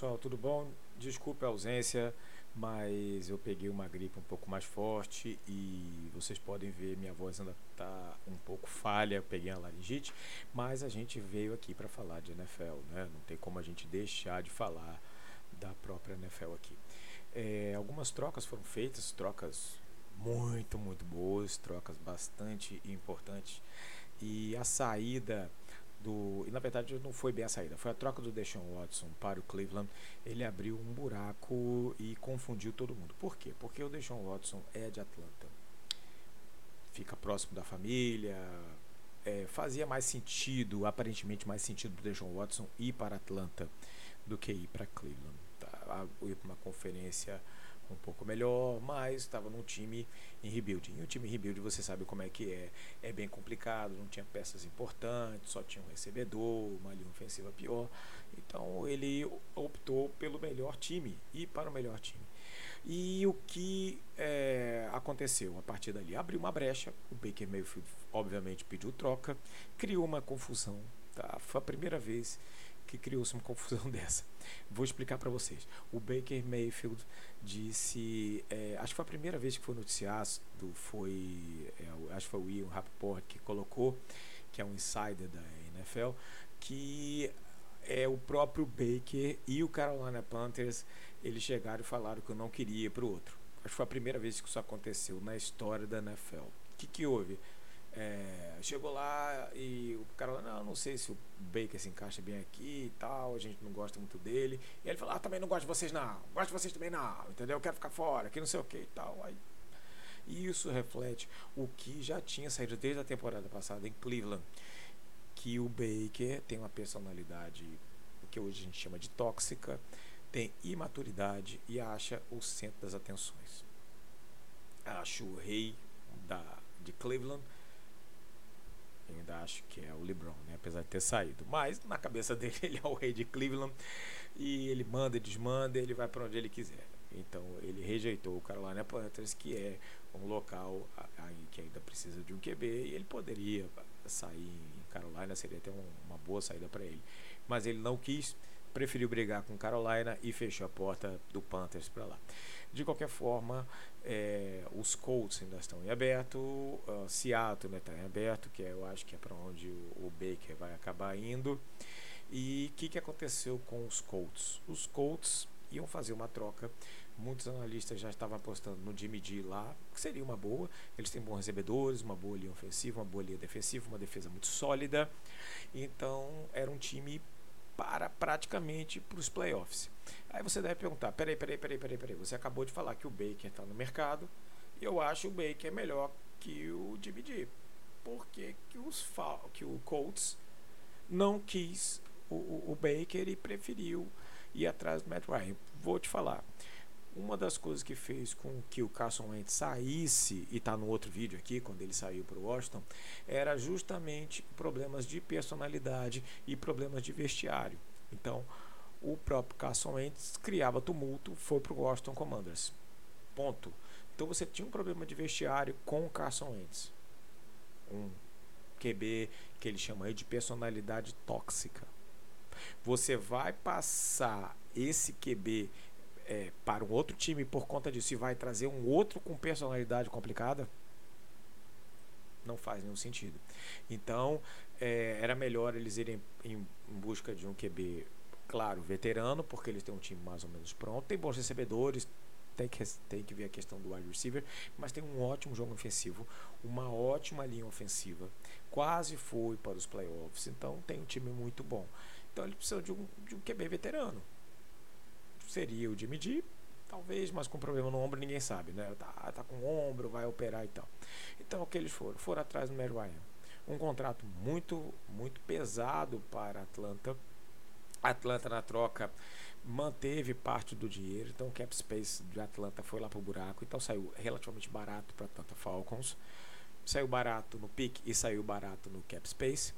pessoal, tudo bom? Desculpe a ausência, mas eu peguei uma gripe um pouco mais forte e vocês podem ver minha voz ainda está um pouco falha, peguei a laringite, mas a gente veio aqui para falar de NFL, né? Não tem como a gente deixar de falar da própria NFL aqui. É, algumas trocas foram feitas, trocas muito, muito boas, trocas bastante importantes e a saída do. E na verdade não foi bem a saída, foi a troca do Deshaun Watson para o Cleveland. Ele abriu um buraco e confundiu todo mundo. Por quê? Porque o Deshaun Watson é de Atlanta. Fica próximo da família. É, fazia mais sentido, aparentemente mais sentido para o Deshaun Watson ir para Atlanta do que ir para Cleveland. Tá? Ir para uma conferência um pouco melhor, mas estava num time em rebuilding. E o time em rebuild você sabe como é que é. É bem complicado, não tinha peças importantes, só tinha um recebedor, uma linha ofensiva pior. Então ele optou pelo melhor time e para o melhor time. E o que é, aconteceu a partir dali? Abriu uma brecha, o Baker Mayfield obviamente pediu troca, criou uma confusão. Tá? Foi a primeira vez que criou-se uma confusão dessa. Vou explicar para vocês. O Baker Mayfield disse, é, acho que foi a primeira vez que foi noticiado, foi, é, acho que foi o Ian Rappaport que colocou, que é um insider da NFL, que é o próprio Baker e o Carolina Panthers, eles chegaram e falaram que eu não queria para o outro. Acho que foi a primeira vez que isso aconteceu na história da NFL. O que, que houve? É, chegou lá e o cara falou, não, não sei se o Baker se encaixa bem aqui e tal, a gente não gosta muito dele. E ele falou, ah, também não gosto de vocês não, gosto de vocês também não, entendeu? Eu quero ficar fora, que não sei o que e tal. Aí, e isso reflete o que já tinha saído desde a temporada passada em Cleveland, que o Baker tem uma personalidade que hoje a gente chama de tóxica, tem imaturidade e acha o centro das atenções. Acho o rei da, de Cleveland ainda acho que é o LeBron, né? apesar de ter saído. Mas na cabeça dele ele é o rei de Cleveland e ele manda e desmanda, ele vai para onde ele quiser. Então ele rejeitou o Carolina Panthers, que é um local que ainda precisa de um QB e ele poderia sair em Carolina, seria até uma boa saída para ele. Mas ele não quis, preferiu brigar com Carolina e fechou a porta do Panthers para lá. De qualquer forma, é, os Colts ainda estão em aberto, uh, Seattle está em aberto, que é, eu acho que é para onde o, o, Baker vai acabar indo. E o que, que aconteceu com os Colts? Os Colts iam fazer uma troca. Muitos analistas já estavam apostando no Jimmy G lá, que seria uma boa. Eles têm bons recebedores, uma boa linha ofensiva, uma boa linha defensiva, uma defesa muito sólida. Então era um time para praticamente para os playoffs. Aí você deve perguntar: peraí, peraí, peraí, peraí, peraí. Você acabou de falar que o Baker está no mercado e eu acho o Baker melhor que o G. Por que, que, os, que o Colts não quis o, o, o Baker e preferiu ir atrás do Matt Ryan? Vou te falar uma das coisas que fez com que o Carson Wentz saísse, e está no outro vídeo aqui, quando ele saiu para o Washington, era justamente problemas de personalidade e problemas de vestiário. Então, o próprio Carson Wentz criava tumulto, foi para o Washington Commanders. Ponto. Então você tinha um problema de vestiário com o Carson Wentz. Um QB que ele chama de personalidade tóxica. Você vai passar esse QB é, para um outro time por conta disso e vai trazer um outro com personalidade complicada, não faz nenhum sentido. Então, é, era melhor eles irem em, em busca de um QB, claro, veterano, porque eles têm um time mais ou menos pronto, tem bons recebedores, tem que, tem que ver a questão do wide receiver, mas tem um ótimo jogo ofensivo, uma ótima linha ofensiva, quase foi para os playoffs, então tem um time muito bom. Então ele precisa de um, de um QB veterano seria o Jimmy G, talvez, mas com problema no ombro ninguém sabe, né? Tá, tá com ombro, vai operar e tal. Então o que eles foram? Foram atrás do Matt Ryan. Um contrato muito, muito pesado para Atlanta. Atlanta na troca manteve parte do dinheiro, então o cap space de Atlanta foi lá para o buraco, então saiu relativamente barato para Atlanta Falcons. Saiu barato no pick e saiu barato no cap space.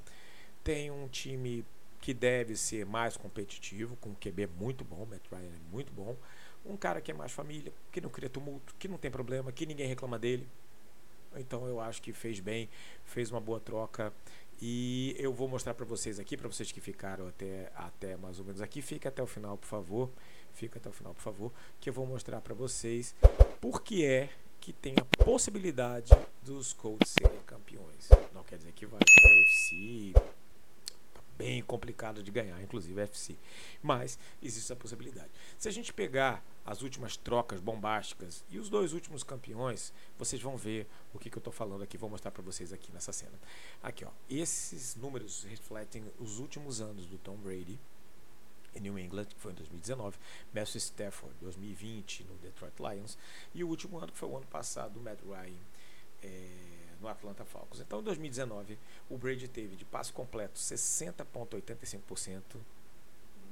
Tem um time que deve ser mais competitivo, com um QB muito bom, Matt Ryan é muito bom. Um cara que é mais família, que não cria tumulto, que não tem problema, que ninguém reclama dele. Então eu acho que fez bem, fez uma boa troca. E eu vou mostrar para vocês aqui, para vocês que ficaram até, até mais ou menos aqui, fica até o final, por favor. Fica até o final, por favor, que eu vou mostrar para vocês por que é que tem a possibilidade dos Colts serem campeões. Não quer dizer que vai para a FC, bem complicado de ganhar, inclusive a FC. Mas existe essa possibilidade. Se a gente pegar as últimas trocas bombásticas e os dois últimos campeões, vocês vão ver o que, que eu estou falando aqui. Vou mostrar para vocês aqui nessa cena. Aqui, ó. Esses números refletem os últimos anos do Tom Brady em New England, que foi em 2019, Matthew Stafford, 2020 no Detroit Lions, e o último ano que foi o ano passado, do Matt Ryan. É, no Atlanta Falcons. Então, em 2019, o Brady teve de passo completo 60,85%.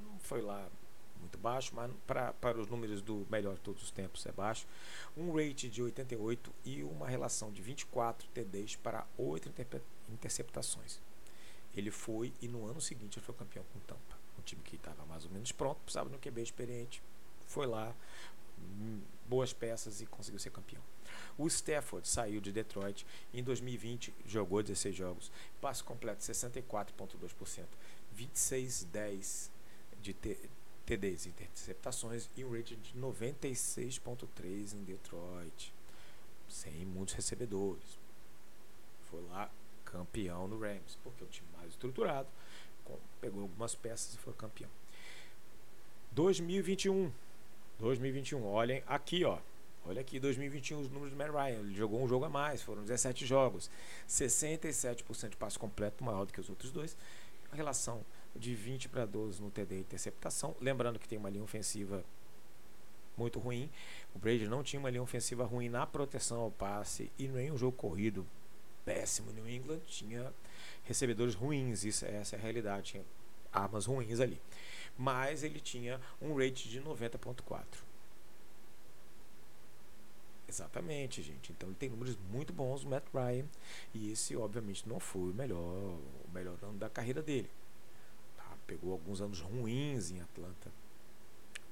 Não foi lá muito baixo, mas para os números do melhor de todos os tempos é baixo. Um rate de 88 e uma relação de 24 TDs para 8 interceptações. Ele foi e no ano seguinte ele foi campeão com Tampa. Um time que estava mais ou menos pronto, precisava de um QB experiente. Foi lá, hum, boas peças e conseguiu ser campeão. O Stafford saiu de Detroit em 2020, jogou 16 jogos, passo completo 64,2%, 26-10 de TDs, interceptações e um rating de 96,3 em Detroit, sem muitos recebedores. Foi lá campeão no Rams, porque é um time mais estruturado, pegou algumas peças e foi campeão. 2021. 2021, olhem aqui, ó. Olha aqui, 2021, os números do Matt Ryan. Ele jogou um jogo a mais, foram 17 jogos. 67% de passo completo, maior do que os outros dois. A relação de 20 para 12 no TD e interceptação. Lembrando que tem uma linha ofensiva muito ruim. O Brady não tinha uma linha ofensiva ruim na proteção ao passe e nem um jogo corrido péssimo. New England tinha recebedores ruins, isso, essa é a realidade. Tinha armas ruins ali. Mas ele tinha um rate de 90.4. Exatamente, gente. Então ele tem números muito bons, o Matt Ryan. E esse, obviamente, não foi o melhor, o melhor ano da carreira dele. Tá? Pegou alguns anos ruins em Atlanta.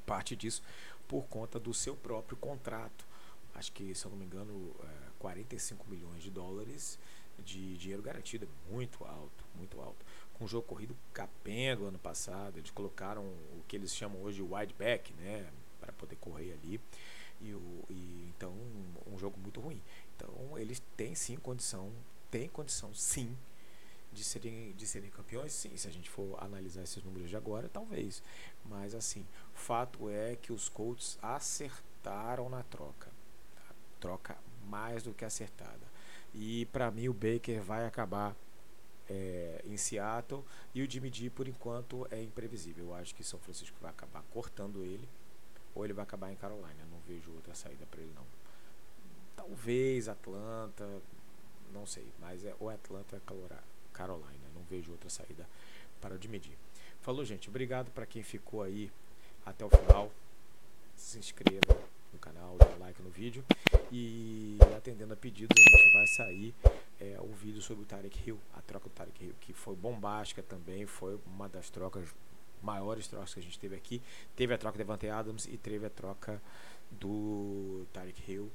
Parte disso por conta do seu próprio contrato. Acho que, se eu não me engano, é 45 milhões de dólares de dinheiro garantido. É muito alto, muito alto. Com o jogo corrido capenga ano passado, eles colocaram o que eles chamam hoje de wide back, né? Para poder correr ali. E, o, e então um, um, jogo muito ruim. Então eles têm sim condição, tem condição sim de serem, de serem campeões, sim. Se a gente for analisar esses números de agora, talvez. Mas assim, fato é que os Colts acertaram na troca. Tá? Troca mais do que acertada. E para mim o Baker vai acabar é, em Seattle e o Jimmy G por enquanto é imprevisível. Eu acho que São Francisco vai acabar cortando ele ou ele vai acabar em Carolina. Não vejo outra saída para ele não. Talvez Atlanta, não sei, mas é ou Atlanta ou é Carolina. Não vejo outra saída para o medir. Falou, gente. Obrigado para quem ficou aí até o final. Se inscreva no canal, dá like no vídeo. E atendendo a pedidos, a gente vai sair é, vídeo sobre o Tarek Hill, a troca do Tarek Hill, que foi bombástica também, foi uma das trocas maiores trocas que a gente teve aqui. Teve a troca de Devante Adams e teve a troca do Tarek Hill.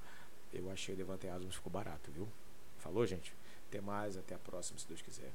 Eu achei o Devante Adams ficou barato, viu? Falou, gente? Até mais, até a próxima, se Deus quiser.